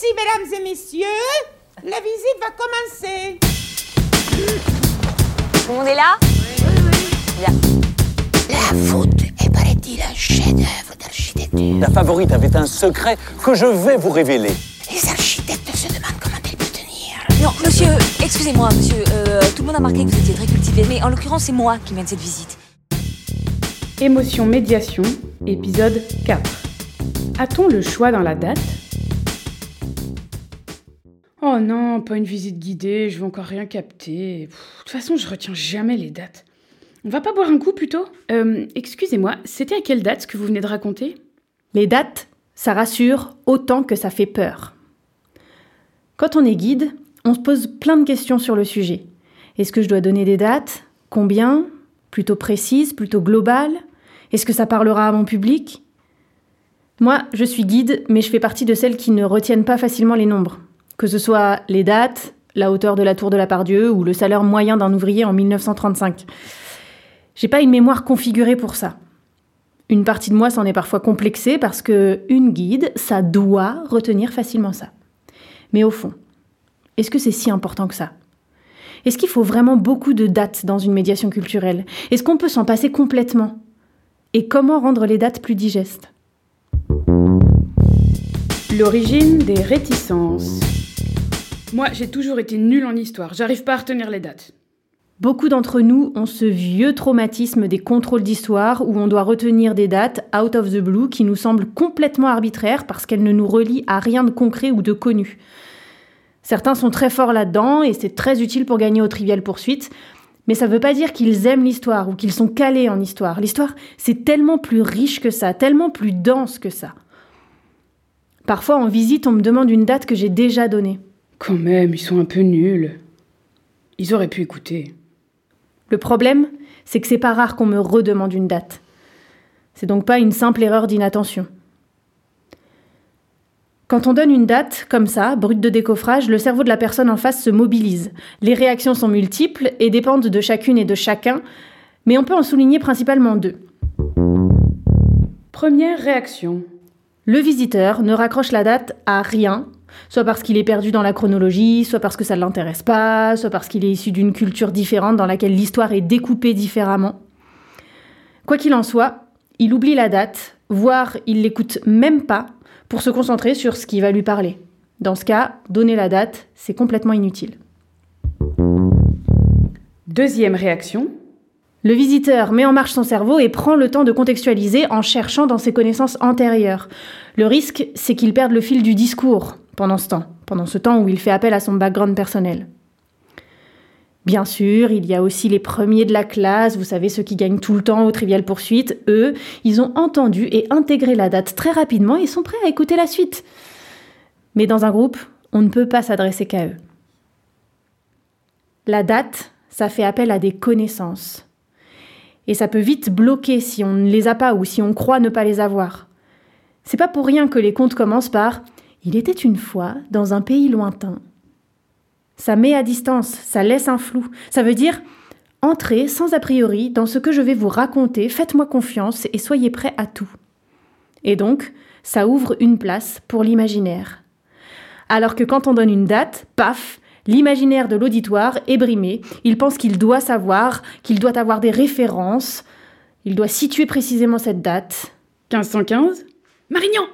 Ici, mesdames et messieurs, la visite va commencer. Tout le monde est là? La voûte est, paraît-il, un chef-d'œuvre d'architecture. La favorite avait un secret que je vais vous révéler. Les architectes se demandent comment elle peut tenir. Non, monsieur, excusez-moi, monsieur. euh, tout le monde a remarqué que vous étiez très cultivé, mais en l'occurrence, c'est moi qui mène cette visite. Émotion Médiation, épisode 4. A-t-on le choix dans la date? Oh non, pas une visite guidée, je vais encore rien capter. De toute façon, je retiens jamais les dates. On va pas boire un coup plutôt? Euh, Excusez-moi, c'était à quelle date ce que vous venez de raconter? Les dates, ça rassure autant que ça fait peur. Quand on est guide, on se pose plein de questions sur le sujet. Est-ce que je dois donner des dates? Combien? Plutôt précises Plutôt globales? Est-ce que ça parlera à mon public? Moi, je suis guide, mais je fais partie de celles qui ne retiennent pas facilement les nombres. Que ce soit les dates, la hauteur de la tour de la Pardieu ou le salaire moyen d'un ouvrier en 1935. J'ai pas une mémoire configurée pour ça. Une partie de moi s'en est parfois complexée parce que une guide, ça doit retenir facilement ça. Mais au fond, est-ce que c'est si important que ça? Est-ce qu'il faut vraiment beaucoup de dates dans une médiation culturelle? Est-ce qu'on peut s'en passer complètement? Et comment rendre les dates plus digestes? L'origine des réticences. Moi, j'ai toujours été nulle en histoire, j'arrive pas à retenir les dates. Beaucoup d'entre nous ont ce vieux traumatisme des contrôles d'histoire où on doit retenir des dates out of the blue qui nous semblent complètement arbitraires parce qu'elles ne nous relient à rien de concret ou de connu. Certains sont très forts là-dedans et c'est très utile pour gagner au trivial poursuite, mais ça ne veut pas dire qu'ils aiment l'histoire ou qu'ils sont calés en histoire. L'histoire, c'est tellement plus riche que ça, tellement plus dense que ça. Parfois, en visite, on me demande une date que j'ai déjà donnée. Quand même, ils sont un peu nuls. Ils auraient pu écouter. Le problème, c'est que c'est pas rare qu'on me redemande une date. C'est donc pas une simple erreur d'inattention. Quand on donne une date, comme ça, brute de décoffrage, le cerveau de la personne en face se mobilise. Les réactions sont multiples et dépendent de chacune et de chacun, mais on peut en souligner principalement deux. Première réaction. Le visiteur ne raccroche la date à rien, soit parce qu'il est perdu dans la chronologie, soit parce que ça ne l'intéresse pas, soit parce qu'il est issu d'une culture différente dans laquelle l'histoire est découpée différemment. Quoi qu'il en soit, il oublie la date, voire il l'écoute même pas pour se concentrer sur ce qui va lui parler. Dans ce cas, donner la date, c'est complètement inutile. Deuxième réaction. Le visiteur met en marche son cerveau et prend le temps de contextualiser en cherchant dans ses connaissances antérieures. Le risque, c'est qu'il perde le fil du discours pendant ce temps, pendant ce temps où il fait appel à son background personnel. Bien sûr, il y a aussi les premiers de la classe, vous savez, ceux qui gagnent tout le temps au trivial poursuite. Eux, ils ont entendu et intégré la date très rapidement et sont prêts à écouter la suite. Mais dans un groupe, on ne peut pas s'adresser qu'à eux. La date, ça fait appel à des connaissances. Et ça peut vite bloquer si on ne les a pas ou si on croit ne pas les avoir. C'est pas pour rien que les contes commencent par Il était une fois dans un pays lointain. Ça met à distance, ça laisse un flou. Ça veut dire entrez sans a priori dans ce que je vais vous raconter, faites-moi confiance et soyez prêts à tout. Et donc, ça ouvre une place pour l'imaginaire. Alors que quand on donne une date, paf, l'imaginaire de l'auditoire est brimé. Il pense qu'il doit savoir, qu'il doit avoir des références, il doit situer précisément cette date. 1515 Marignan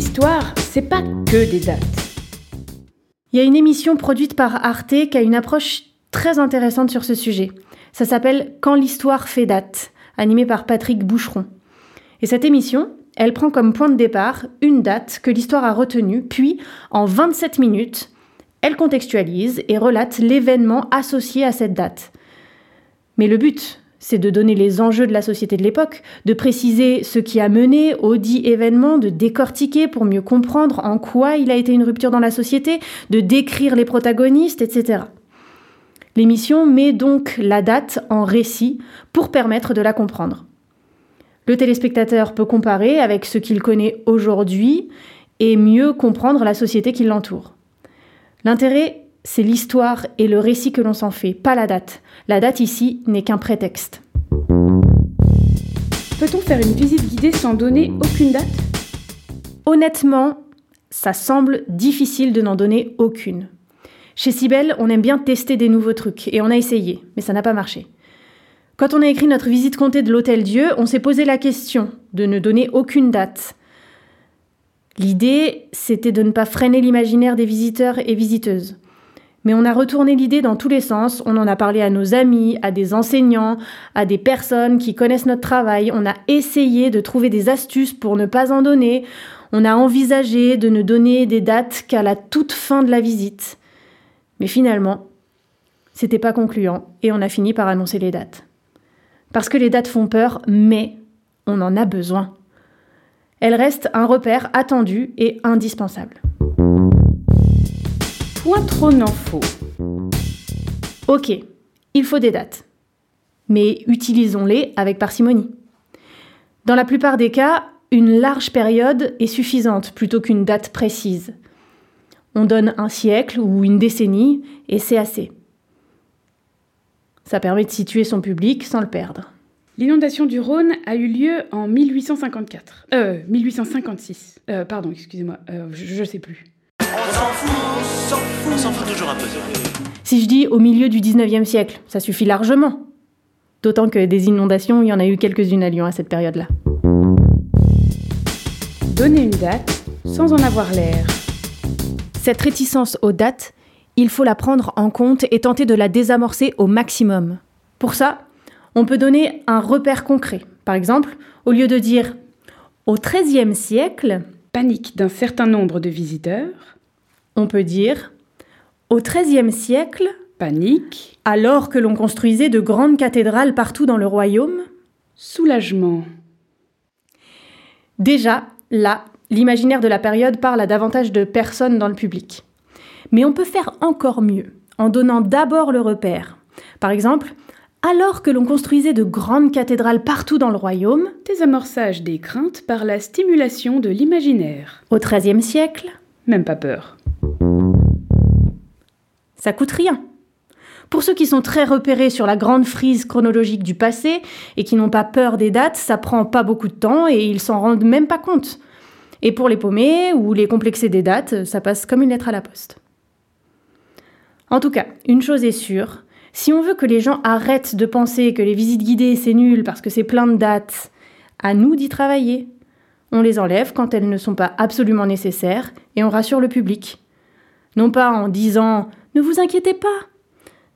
L'histoire, c'est pas que des dates. Il y a une émission produite par Arte qui a une approche très intéressante sur ce sujet. Ça s'appelle Quand l'histoire fait date, animée par Patrick Boucheron. Et cette émission, elle prend comme point de départ une date que l'histoire a retenue, puis, en 27 minutes, elle contextualise et relate l'événement associé à cette date. Mais le but, c'est de donner les enjeux de la société de l'époque, de préciser ce qui a mené au dit événement, de décortiquer pour mieux comprendre en quoi il a été une rupture dans la société, de décrire les protagonistes, etc. L'émission met donc la date en récit pour permettre de la comprendre. Le téléspectateur peut comparer avec ce qu'il connaît aujourd'hui et mieux comprendre la société qui l'entoure. L'intérêt, c'est l'histoire et le récit que l'on s'en fait, pas la date. La date ici n'est qu'un prétexte. Peut-on faire une visite guidée sans donner aucune date? Honnêtement, ça semble difficile de n'en donner aucune. Chez Cybelle, on aime bien tester des nouveaux trucs, et on a essayé, mais ça n'a pas marché. Quand on a écrit notre visite comptée de l'Hôtel Dieu, on s'est posé la question de ne donner aucune date. L'idée, c'était de ne pas freiner l'imaginaire des visiteurs et visiteuses. Mais on a retourné l'idée dans tous les sens, on en a parlé à nos amis, à des enseignants, à des personnes qui connaissent notre travail, on a essayé de trouver des astuces pour ne pas en donner, on a envisagé de ne donner des dates qu'à la toute fin de la visite. Mais finalement, c'était pas concluant et on a fini par annoncer les dates. Parce que les dates font peur, mais on en a besoin. Elles restent un repère attendu et indispensable. Point trop n'en faut. Ok, il faut des dates. Mais utilisons-les avec parcimonie. Dans la plupart des cas, une large période est suffisante plutôt qu'une date précise. On donne un siècle ou une décennie et c'est assez. Ça permet de situer son public sans le perdre. L'inondation du Rhône a eu lieu en 1854. Euh, 1856. Euh, pardon, excusez-moi, euh, je, je sais plus. On s'en fout, on s'en fout, on s'en fout toujours un peu. Si je dis au milieu du 19e siècle, ça suffit largement. D'autant que des inondations, il y en a eu quelques-unes à Lyon à cette période-là. Donner une date sans en avoir l'air. Cette réticence aux dates, il faut la prendre en compte et tenter de la désamorcer au maximum. Pour ça, on peut donner un repère concret. Par exemple, au lieu de dire au XIIIe siècle, Panique d'un certain nombre de visiteurs. On peut dire au XIIIe siècle, Panique. alors que l'on construisait de grandes cathédrales partout dans le royaume. Soulagement. Déjà, là, l'imaginaire de la période parle à davantage de personnes dans le public. Mais on peut faire encore mieux, en donnant d'abord le repère. Par exemple, alors que l'on construisait de grandes cathédrales partout dans le royaume, Désamorçage des craintes par la stimulation de l'imaginaire. au XIIIe siècle, Même pas peur. Ça coûte rien. Pour ceux qui sont très repérés sur la grande frise chronologique du passé et qui n'ont pas peur des dates, ça prend pas beaucoup de temps et ils s'en rendent même pas compte. Et pour les paumés ou les complexés des dates, ça passe comme une lettre à la poste. En tout cas, une chose est sûre, si on veut que les gens arrêtent de penser que les visites guidées c'est nul parce que c'est plein de dates, à nous d'y travailler. On les enlève quand elles ne sont pas absolument nécessaires et on rassure le public. Non pas en disant ne vous inquiétez pas,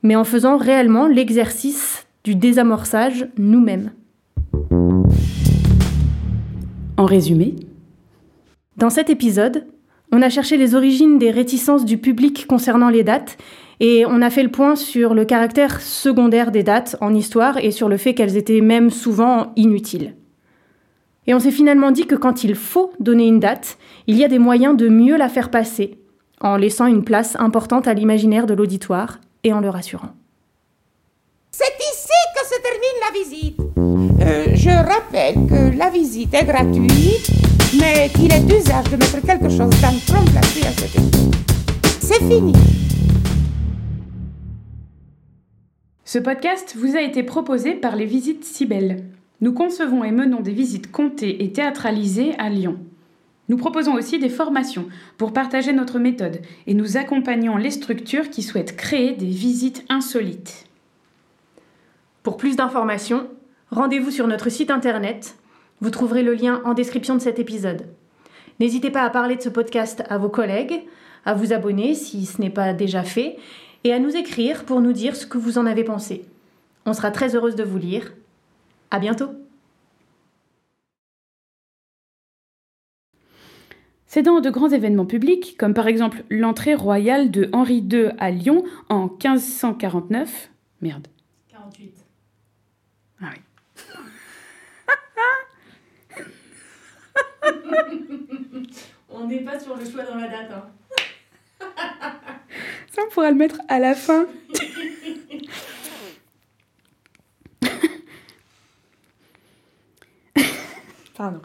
mais en faisant réellement l'exercice du désamorçage nous-mêmes. En résumé, Dans cet épisode, on a cherché les origines des réticences du public concernant les dates et on a fait le point sur le caractère secondaire des dates en histoire et sur le fait qu'elles étaient même souvent inutiles. Et on s'est finalement dit que quand il faut donner une date, il y a des moyens de mieux la faire passer, en laissant une place importante à l'imaginaire de l'auditoire et en le rassurant. C'est ici que se termine la visite. Euh, je rappelle que la visite est gratuite, mais qu'il est d'usage de mettre quelque chose dans le trompe-la-pluie à cet effet. C'est fini. ce podcast vous a été proposé par les Visites Cybelle. Nous concevons et menons des visites comptées et théâtralisées à Lyon. Nous proposons aussi des formations pour partager notre méthode et nous accompagnons les structures qui souhaitent créer des visites insolites. Pour plus d'informations, rendez-vous sur notre site internet. Vous trouverez le lien en description de cet épisode. N'hésitez pas à parler de ce podcast à vos collègues, à vous abonner si ce n'est pas déjà fait, et à nous écrire pour nous dire ce que vous en avez pensé. On sera très heureuse de vous lire. À bientôt! C'est dans de grands événements publics, comme par exemple l'entrée royale de Henri II à Lyon en 1549. Merde. 48. Ah oui. On n'est pas sur le choix dans la date. Hein. Ça, on pourra le mettre à la fin. Pardon.